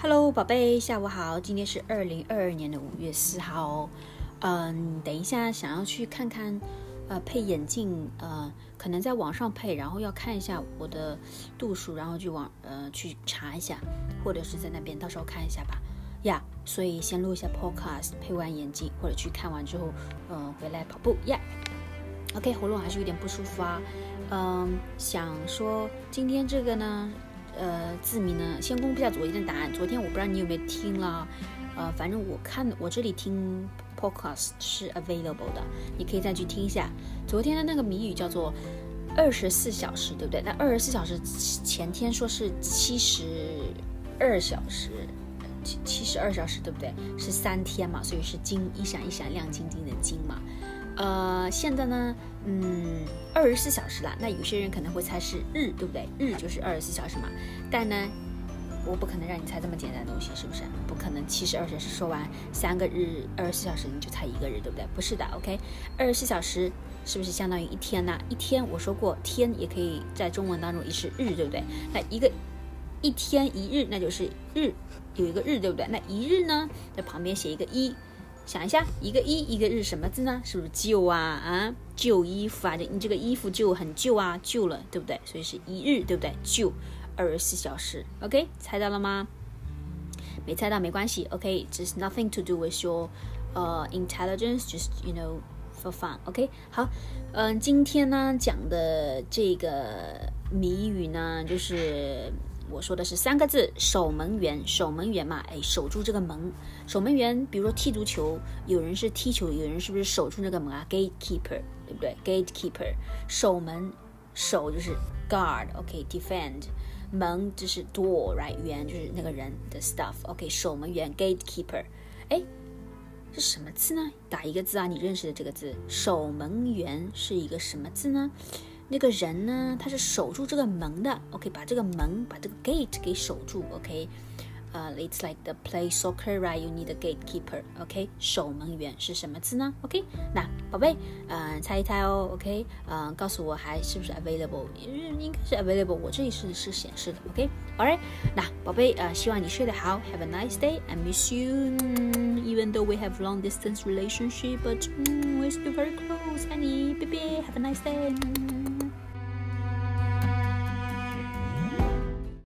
Hello，宝贝，下午好。今天是二零二二年的五月四号哦。嗯，等一下想要去看看，呃，配眼镜，呃，可能在网上配，然后要看一下我的度数，然后去网，呃，去查一下，或者是在那边到时候看一下吧。呀，所以先录一下 Podcast，配完眼镜或者去看完之后，嗯，回来跑步。呀，OK，喉咙还是有点不舒服啊。嗯，想说今天这个呢。呃，字谜呢，先公布一下昨天的答案。昨天我不知道你有没有听了，呃，反正我看我这里听 podcast 是 available 的，你可以再去听一下。昨天的那个谜语叫做二十四小时，对不对？那二十四小时前天说是七十二小时，七七十二小时，对不对？是三天嘛，所以是金一闪一闪亮晶晶的金嘛。呃，现在呢，嗯，二十四小时了。那有些人可能会猜是日，对不对？日就是二十四小时嘛。但呢，我不可能让你猜这么简单的东西，是不是？不可能，七十二小时说完三个日，二十四小时你就猜一个日，对不对？不是的，OK。二十四小时是不是相当于一天呢？一天我说过，天也可以在中文当中也是日，对不对？那一个一天一日，那就是日，有一个日，对不对？那一日呢，在旁边写一个一。想一下，一个一，一个日，什么字呢？是不是旧啊？啊，旧衣服啊，你这个衣服就很旧啊，旧了，对不对？所以是一日，对不对？旧，二十四小时。OK，猜到了吗？没猜到没关系。OK，just nothing to do with your 呃 intelligence，just you know for fun。OK，好，嗯，今天呢讲的这个谜语呢，就是。我说的是三个字，守门员，守门员嘛，哎，守住这个门。守门员，比如说踢足球，有人是踢球，有人是不是守住那个门啊？Gatekeeper，对不对？Gatekeeper，守门，守就是 guard，OK，defend，门就是 door，right，员就是那个人的 stuff，OK，守门员，gatekeeper，哎，是什么字呢？打一个字啊，你认识的这个字，守门员是一个什么字呢？那个人呢，他是守住这个门的，OK，把这个门，把这个 gate 给守住，OK，呃，it's like the play soccer，right？You need a gatekeeper，OK，守门员是什么字呢？OK，那宝贝，嗯，猜一猜哦，OK，嗯，告诉我还是不是 available？应应该是 available，我这里是是显示的，OK，Alright，那宝贝，呃，希望你睡得好，Have a nice day，I miss you，even though we have long distance relationship，but we're still very close，爱你，baby，Have a nice day。